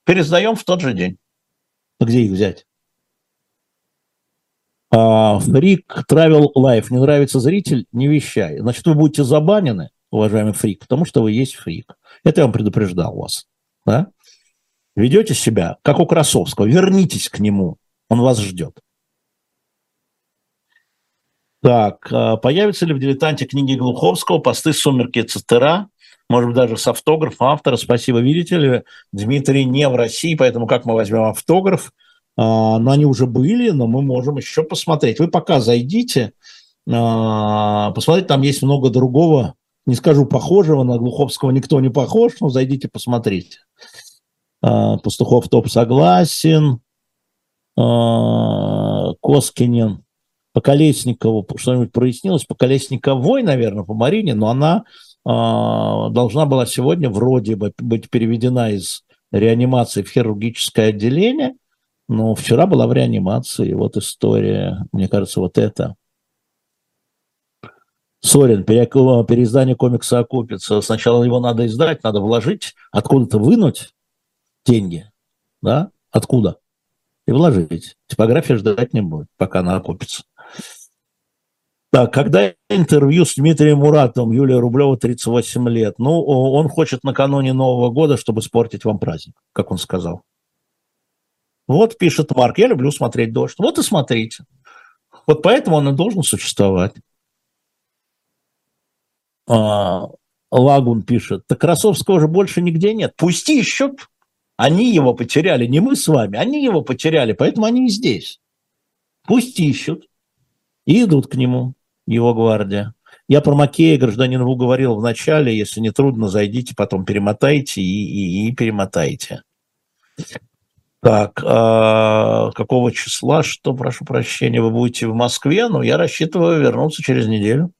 пересдаем в тот же день. А где их взять? Фрик Travel Life. Не нравится зритель, не вещай. Значит, вы будете забанены, уважаемый фрик, потому что вы есть фрик. Это я вам предупреждал вас. Да? Ведете себя, как у Красовского. Вернитесь к нему. Он вас ждет. Так, а появятся ли в «Дилетанте» книги Глуховского, посты «Сумерки ЦТРА», может быть, даже с автографом автора. Спасибо, видите ли, Дмитрий не в России, поэтому как мы возьмем автограф? А, но они уже были, но мы можем еще посмотреть. Вы пока зайдите, а, посмотрите, там есть много другого, не скажу похожего, на Глуховского никто не похож, но зайдите, посмотрите. Пастухов топ согласен, Коскинин – по Колесникову что-нибудь прояснилось, по Колесниковой, наверное, по Марине, но она э, должна была сегодня вроде бы быть переведена из реанимации в хирургическое отделение, но вчера была в реанимации. Вот история, мне кажется, вот это. Сорин, переиздание комикса окупится. Сначала его надо издать, надо вложить, откуда-то вынуть деньги. Да? Откуда? И вложить. Типография ждать не будет, пока она окупится. Так, когда интервью с Дмитрием Муратовым, Юлия Рублева, 38 лет. Ну, он хочет накануне Нового года, чтобы испортить вам праздник, как он сказал. Вот пишет Марк, я люблю смотреть дождь. Вот и смотрите. Вот поэтому он и должен существовать. А, Лагун пишет, так Красовского же больше нигде нет. Пусть ищут. Они его потеряли, не мы с вами, они его потеряли, поэтому они и здесь. Пусть ищут. И идут к нему, его гвардия. Я про Макея, гражданин Ву, говорил в начале, если не трудно, зайдите, потом перемотайте и, и, и перемотайте. Так, а какого числа, что, прошу прощения, вы будете в Москве? Ну, я рассчитываю вернуться через неделю.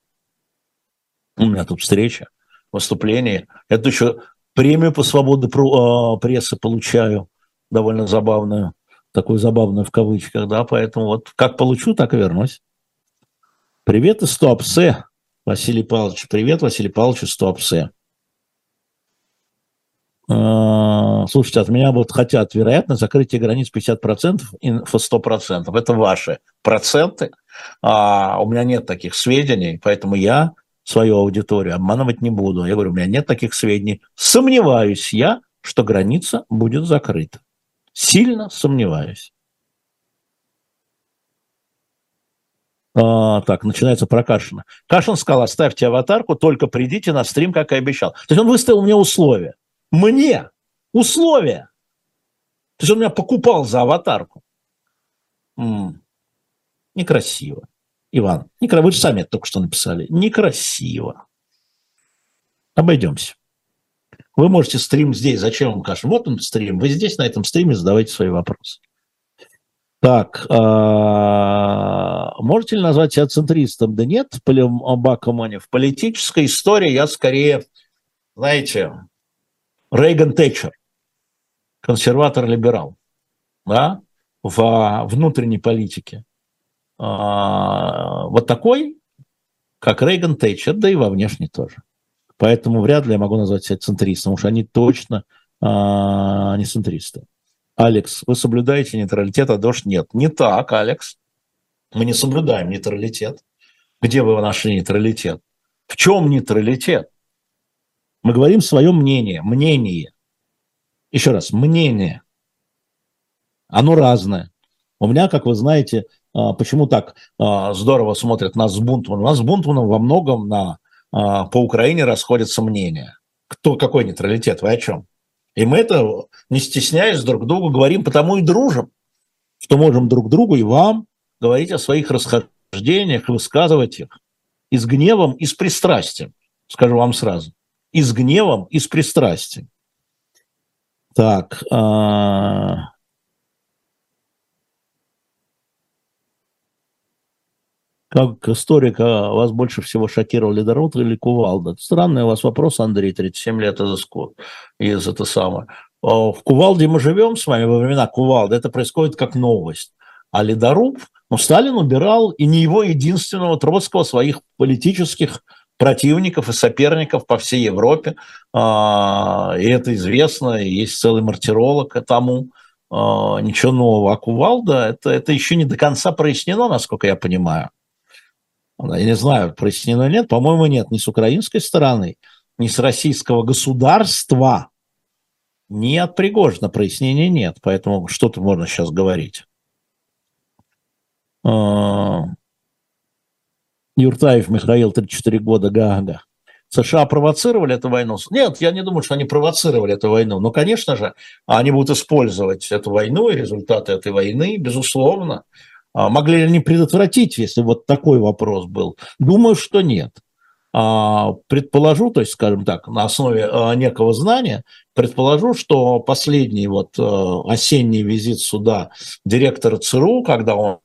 У меня тут встреча, выступление. Это еще премию по свободе а, прессы получаю, довольно забавную, такую забавную в кавычках, да, поэтому вот как получу, так и вернусь. Привет из Туапсе, Василий Павлович. Привет, Василий Павлович из Туапсе. А, слушайте, от меня вот хотят, вероятно, закрытие границ 50%, инфо 100%. Это ваши проценты. А у меня нет таких сведений, поэтому я свою аудиторию обманывать не буду. Я говорю, у меня нет таких сведений. Сомневаюсь я, что граница будет закрыта. Сильно сомневаюсь. А, так, начинается про Кашина. Кашин сказал, оставьте аватарку, только придите на стрим, как и обещал. То есть он выставил мне условия. Мне условия. То есть он меня покупал за аватарку. М-м. Некрасиво. Иван, некра... вы же сами это только что написали. Некрасиво. Обойдемся. Вы можете стрим здесь. Зачем вам Кашин? Вот он стрим. Вы здесь, на этом стриме, задавайте свои вопросы. Так, а, можете ли назвать себя центристом? Да нет, Бакомане. В политической истории я скорее, знаете, Рейган Тэтчер, консерватор-либерал, да, в внутренней политике. А, вот такой, как Рейган Тэтчер, да и во внешней тоже. Поэтому вряд ли я могу назвать себя центристом, уж они точно а, не центристы. Алекс, вы соблюдаете нейтралитет, а дождь нет. Не так, Алекс. Мы не соблюдаем нейтралитет. Где вы нашли нейтралитет? В чем нейтралитет? Мы говорим свое мнение, мнение. Еще раз, мнение. Оно разное. У меня, как вы знаете, а, почему так а, здорово смотрят нас с? У нас с Бунтманом во многом на, а, по Украине расходятся мнения. Кто, какой нейтралитет? Вы о чем? И мы это, не стесняясь, друг другу говорим, потому и дружим, что можем друг другу и вам говорить о своих расхождениях, высказывать их и с гневом, и с пристрастием, скажу вам сразу. И с гневом, и с пристрастием. Так, Как историка вас больше всего шокировал Ледород или Кувалда? Странный у вас вопрос, Андрей, 37 лет из, из это самое. А, в Кувалде мы живем с вами во времена Кувалды, это происходит как новость. А Ледоруб, ну, Сталин убирал и не его единственного Троцкого, своих политических противников и соперников по всей Европе. А, и это известно, есть целый мартиролог тому. А, ничего нового. А Кувалда, это, это еще не до конца прояснено, насколько я понимаю. Я не знаю, прояснено нет. По-моему, нет. Ни с украинской стороны, ни с российского государства, ни от Пригожина прояснения нет. Поэтому что тут можно сейчас говорить? А, Юртаев Михаил, 34 года, Гага. США провоцировали эту войну? Нет, я не думаю, что они провоцировали эту войну. Но, конечно же, они будут использовать эту войну и результаты этой войны, безусловно, могли ли они предотвратить, если вот такой вопрос был? Думаю, что нет. А, предположу, то есть, скажем так, на основе а, некого знания, предположу, что последний вот осенний визит сюда директора ЦРУ, когда он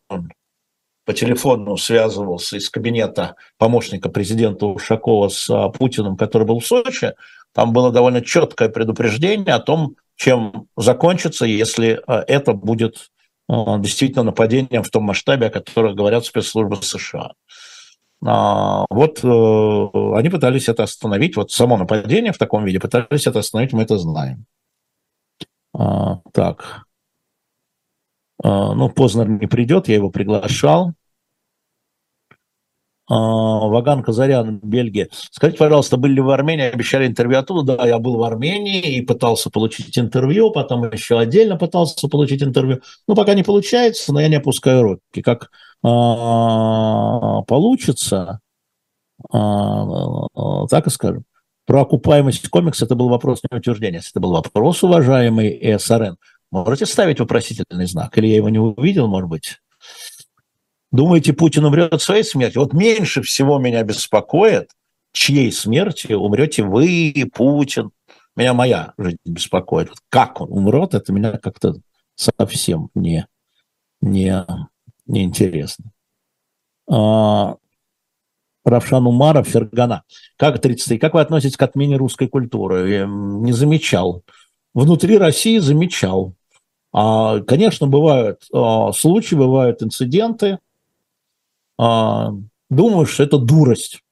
по телефону связывался из кабинета помощника президента Ушакова с Путиным, который был в Сочи, там было довольно четкое предупреждение о том, чем закончится, если это будет действительно нападением в том масштабе, о которых говорят спецслужбы США. А, вот э, они пытались это остановить, вот само нападение в таком виде пытались это остановить, мы это знаем. А, так. А, ну, Познер не придет, я его приглашал. А, Ваган Казарян, Бельгия. Скажите, пожалуйста, были ли в Армении, обещали интервью оттуда? Да, я был в Армении и пытался получить интервью, потом еще отдельно пытался получить интервью. Ну, пока не получается, но я не опускаю руки. Как а, получится, а, так и скажем. Про окупаемость комикса это был вопрос не утверждения, если это был вопрос, уважаемый СРН. Можете ставить вопросительный знак? Или я его не увидел, может быть? Думаете, Путин умрет своей смертью? Вот меньше всего меня беспокоит, чьей смертью умрете вы, Путин. Меня моя жизнь беспокоит. Вот как он умрет, это меня как-то совсем не, не, не интересно. А, Равшан Умаров, Фергана. Как 33? Как вы относитесь к отмене русской культуры? Я не замечал. Внутри России замечал. А, конечно, бывают а, случаи, бывают инциденты, думаю, что это дурость.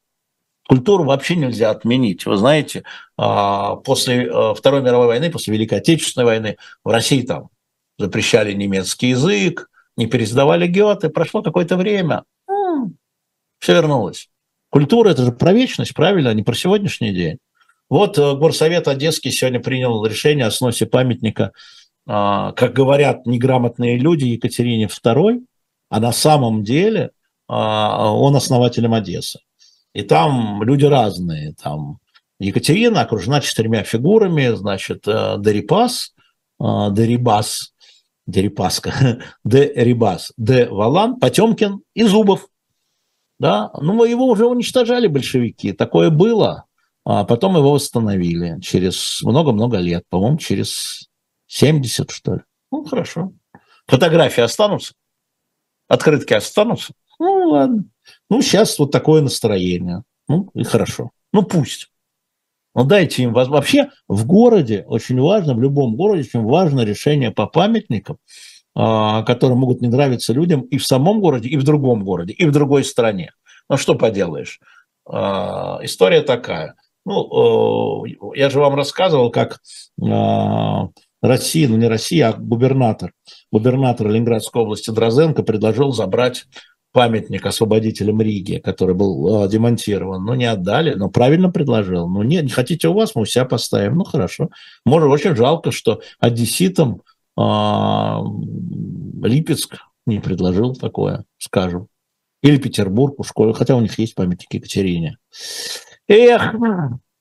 Культуру вообще нельзя отменить. Вы знаете, а, после э, Второй мировой войны, после Великой Отечественной войны в России там запрещали немецкий язык, не пересдавали Гёте, прошло какое-то время, все вернулось. Культура – это же про вечность, правильно, а не про сегодняшний день. Вот э, Горсовет Одесский сегодня принял решение о сносе памятника, как говорят неграмотные люди, Екатерине II, а на самом деле он основателем Одессы. И там люди разные. Там Екатерина окружена четырьмя фигурами, значит, Дерипас, Дерибас, Дерипаска, (laughs) Дерибас, Д. Валан, Потемкин и Зубов. Да, ну его уже уничтожали большевики, такое было, а потом его восстановили через много-много лет, по-моему, через 70, что ли. Ну, хорошо. Фотографии останутся? Открытки останутся? Ну, ладно. Ну, сейчас вот такое настроение. Ну, и хорошо. Ну, пусть. Но дайте им вообще в городе очень важно, в любом городе очень важно решение по памятникам, а, которые могут не нравиться людям и в самом городе, и в другом городе, и в другой стране. Ну что поделаешь? А, история такая. Ну, я же вам рассказывал, как а, Россия, ну не Россия, а губернатор, губернатор Ленинградской области Дрозенко предложил забрать памятник освободителям Риги, который был э, демонтирован. Ну, не отдали, но правильно предложил. Ну, нет, не хотите у вас, мы у себя поставим. Ну, хорошо. Может, очень жалко, что одесситам э, Липецк не предложил такое, скажем. Или Петербург у школы, хотя у них есть памятник Екатерине. Эх,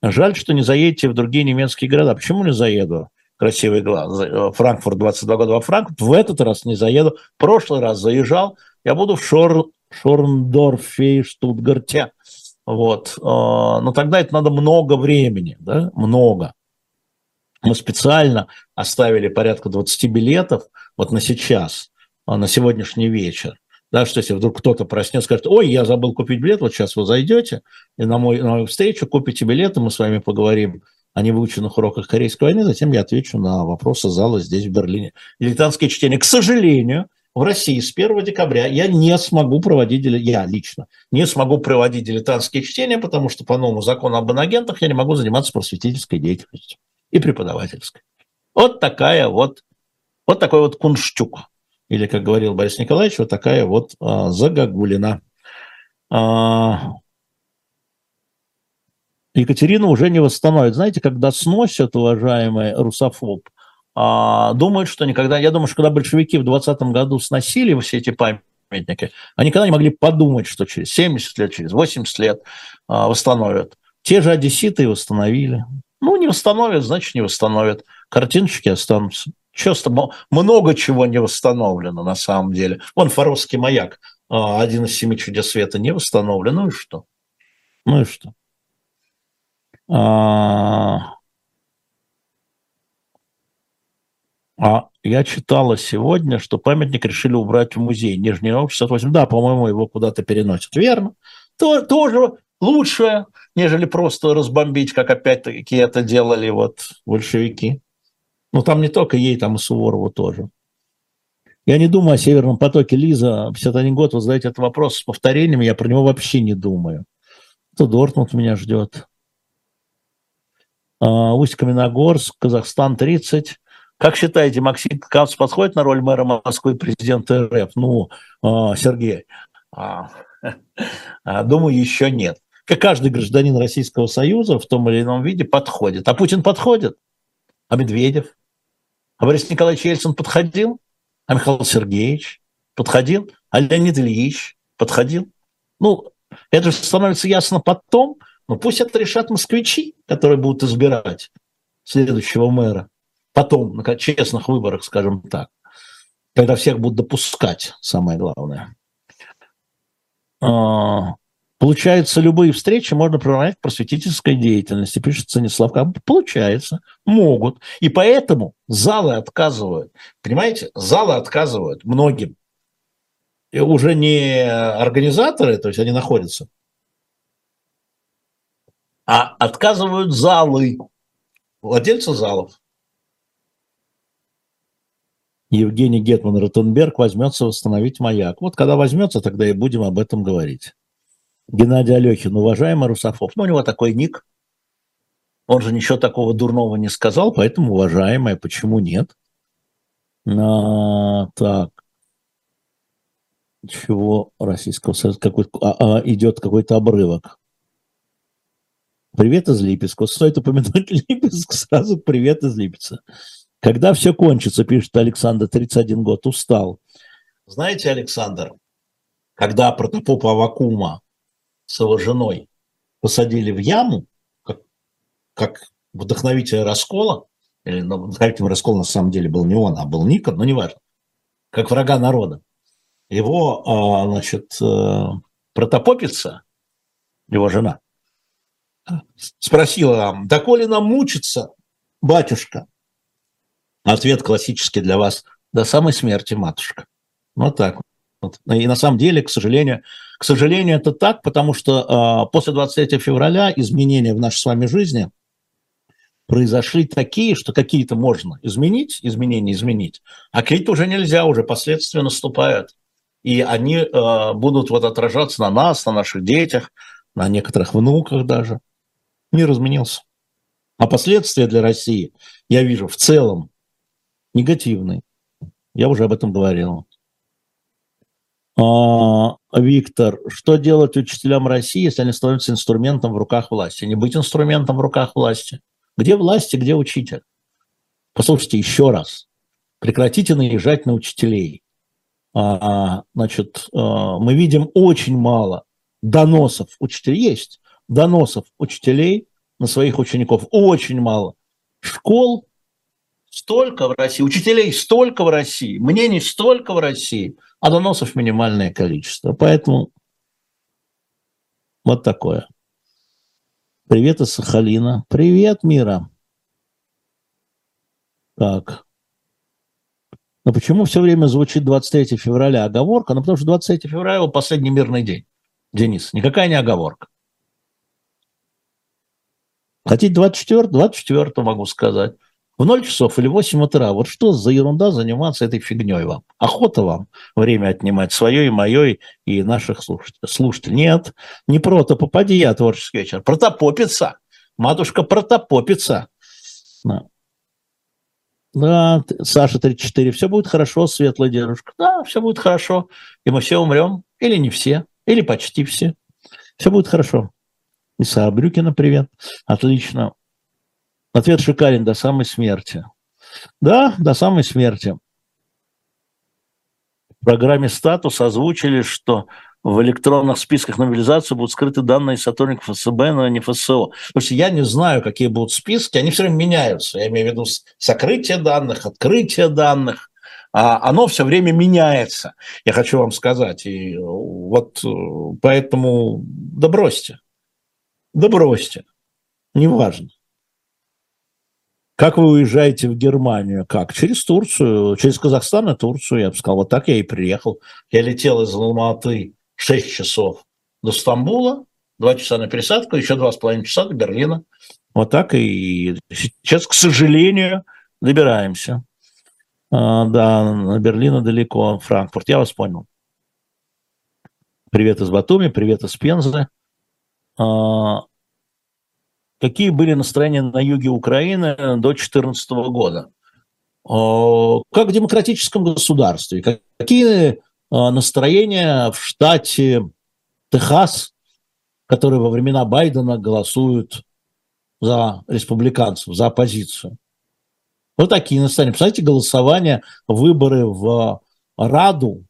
жаль, что не заедете в другие немецкие города. Почему не заеду? красивый глаз. Э, Франкфурт 22 года во Франкфурт. В этот раз не заеду. В прошлый раз заезжал. Я буду в Шор, Шорндорфе и Штутгарте. Вот. Э, но тогда это надо много времени, да, много. Мы специально оставили порядка 20 билетов вот на сейчас, э, на сегодняшний вечер. Да, что если вдруг кто-то проснется, скажет, ой, я забыл купить билет, вот сейчас вы зайдете и на, мой, на мою встречу купите билеты, мы с вами поговорим о невыученных уроках Корейской войны, затем я отвечу на вопросы зала здесь, в Берлине. Дилетантское чтение. К сожалению, в России с 1 декабря я не смогу проводить, я лично, не смогу проводить дилетантские чтения, потому что по новому закону об инагентах я не могу заниматься просветительской деятельностью и преподавательской. Вот такая вот, вот такой вот кунштюк. Или, как говорил Борис Николаевич, вот такая вот а, загогулина. А, Екатерина уже не восстановит. Знаете, когда сносят, уважаемый русофоб, думают, что никогда... Я думаю, что когда большевики в 20 году сносили все эти памятники, они никогда не могли подумать, что через 70 лет, через 80 лет а, восстановят. Те же одесситы восстановили. Ну, не восстановят, значит, не восстановят. Картиночки останутся. Часто много чего не восстановлено на самом деле. Вон Фаровский маяк, а, один из семи чудес света, не восстановлен. Ну и что? Ну и что? А, а я читала сегодня, что памятник решили убрать в музей Нижний Новгород 68. Да, по-моему, его куда-то переносят. Верно. То, тоже лучше, нежели просто разбомбить, как опять-таки это делали вот большевики. Ну, там не только ей, там и Суворову тоже. Я не думаю о Северном потоке. Лиза, 51 год, вы задаете этот вопрос с повторениями, я про него вообще не думаю. То Дортмунд меня ждет. А, Усть-Каменогорск, Казахстан 30. Как считаете, Максим Кац подходит на роль мэра Москвы президента РФ? Ну, а, Сергей, а, думаю, еще нет. Как каждый гражданин Российского Союза в том или ином виде подходит. А Путин подходит? А Медведев? А Борис Николаевич Ельцин подходил? А Михаил Сергеевич подходил? А Леонид Ильич подходил? Ну, это же становится ясно потом, но пусть это решат москвичи, которые будут избирать следующего мэра. Потом, на честных выборах, скажем так. Когда всех будут допускать, самое главное. А, получается, любые встречи можно приравнять к просветительской деятельности, пишет Станислав. Получается, могут. И поэтому залы отказывают. Понимаете, залы отказывают многим. И уже не организаторы, то есть они находятся а отказывают залы, владельцы залов. Евгений Гетман Ротенберг возьмется восстановить маяк. Вот когда возьмется, тогда и будем об этом говорить. Геннадий Алехин, уважаемый Русофоб. Ну, у него такой ник. Он же ничего такого дурного не сказал, поэтому уважаемая, почему нет? А, так. Чего Российского Союза? Какой, а, а, идет какой-то обрывок. Привет из Липецка. Стоит упомянуть (laughs) Липецк, сразу привет из Липеца. Когда все кончится, пишет Александр, 31 год, устал. Знаете, Александр, когда протопопа Авакума с его женой посадили в яму, как, как вдохновителя раскола, или ну, вдохновителем раскола на самом деле был не он, а был Никон, но неважно, как врага народа. Его, а, значит, э, протопопица, его жена, спросила, доколе нам мучиться, батюшка? Ответ классический для вас, до самой смерти, матушка. Вот так вот. И на самом деле, к сожалению, к сожалению, это так, потому что э, после 23 февраля изменения в нашей с вами жизни произошли такие, что какие-то можно изменить, изменения изменить, а какие-то уже нельзя, уже последствия наступают. И они э, будут вот отражаться на нас, на наших детях, на некоторых внуках даже. Мир изменился. А последствия для России, я вижу, в целом негативные. Я уже об этом говорил. А, Виктор, что делать учителям России, если они становятся инструментом в руках власти? Не быть инструментом в руках власти. Где власти, где учитель? Послушайте еще раз. Прекратите наезжать на учителей. А, а значит, а, мы видим очень мало доносов учителей. Есть доносов учителей на своих учеников. Очень мало. Школ столько в России, учителей столько в России, мнений столько в России – а доносов минимальное количество. Поэтому вот такое. Привет из Сахалина. Привет, Мира. Так. Но почему все время звучит 23 февраля оговорка? Ну, потому что 23 февраля – последний мирный день. Денис, никакая не оговорка. Хотите 24? 24 могу сказать в 0 часов или в 8 утра. Вот что за ерунда заниматься этой фигней вам? Охота вам время отнимать свое и мое, и наших слушателей. слушателей. Нет, не протопопадия, а творческий вечер. Протопопица. Матушка протопопица. Да. Да, Саша 34, все будет хорошо, светлая дедушка. Да, все будет хорошо. И мы все умрем. Или не все, или почти все. Все будет хорошо. Иса Брюкина, привет. Отлично. Ответ шикарен до самой смерти. Да, до самой смерти. В программе «Статус» озвучили, что в электронных списках на мобилизацию будут скрыты данные сотрудников ФСБ, но не ФСО. Есть я не знаю, какие будут списки, они все время меняются. Я имею в виду сокрытие данных, открытие данных. А оно все время меняется, я хочу вам сказать. И вот э, поэтому да бросьте. Да бросьте. Неважно. Как вы уезжаете в Германию? Как? Через Турцию, через Казахстан и Турцию, я бы сказал. Вот так я и приехал. Я летел из Алматы 6 часов до Стамбула, 2 часа на пересадку, еще 2,5 часа до Берлина. Вот так и сейчас, к сожалению, добираемся. А, да, на Берлина далеко, Франкфурт. Я вас понял. Привет из Батуми, привет из Пензы. А, какие были настроения на юге Украины до 2014 года. Как в демократическом государстве, какие а, настроения в штате Техас, которые во времена Байдена голосуют за республиканцев, за оппозицию. Вот такие настроения. Представляете, голосование, выборы в Раду,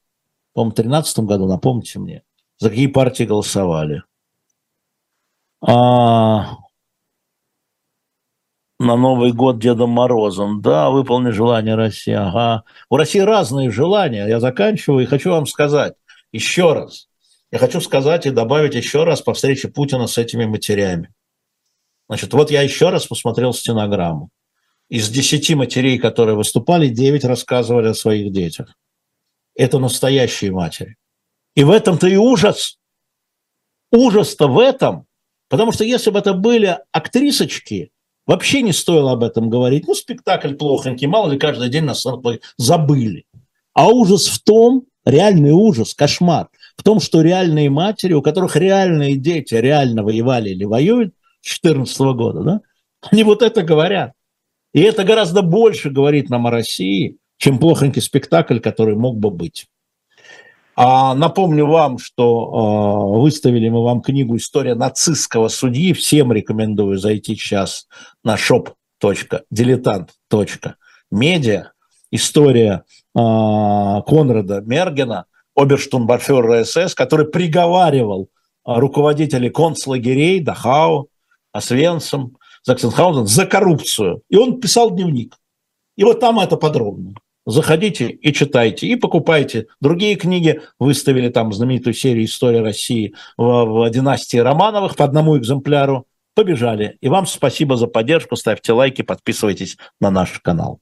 по-моему, в 2013 году, напомните мне, за какие партии голосовали. А, на Новый год Дедом Морозом. Да, выполни желание России. Ага. У России разные желания. Я заканчиваю и хочу вам сказать еще раз. Я хочу сказать и добавить еще раз по встрече Путина с этими матерями. Значит, вот я еще раз посмотрел стенограмму. Из десяти матерей, которые выступали, девять рассказывали о своих детях. Это настоящие матери. И в этом-то и ужас. Ужас-то в этом. Потому что если бы это были актрисочки, Вообще не стоило об этом говорить. Ну, спектакль плохонький, мало ли каждый день нас забыли. А ужас в том, реальный ужас, кошмар, в том, что реальные матери, у которых реальные дети реально воевали или воюют с 2014 года, да, они вот это говорят. И это гораздо больше говорит нам о России, чем плохонький спектакль, который мог бы быть. А напомню вам, что э, выставили мы вам книгу «История нацистского судьи». Всем рекомендую зайти сейчас на shop.diletant.media. История э, Конрада Мергена оберштунбарфюрера СС, который приговаривал руководителей концлагерей Дахау, Освенцим, Заксенхаузен за коррупцию. И он писал дневник. И вот там это подробно. Заходите и читайте, и покупайте. Другие книги выставили там знаменитую серию «История России» в, в династии Романовых по одному экземпляру. Побежали. И вам спасибо за поддержку. Ставьте лайки, подписывайтесь на наш канал.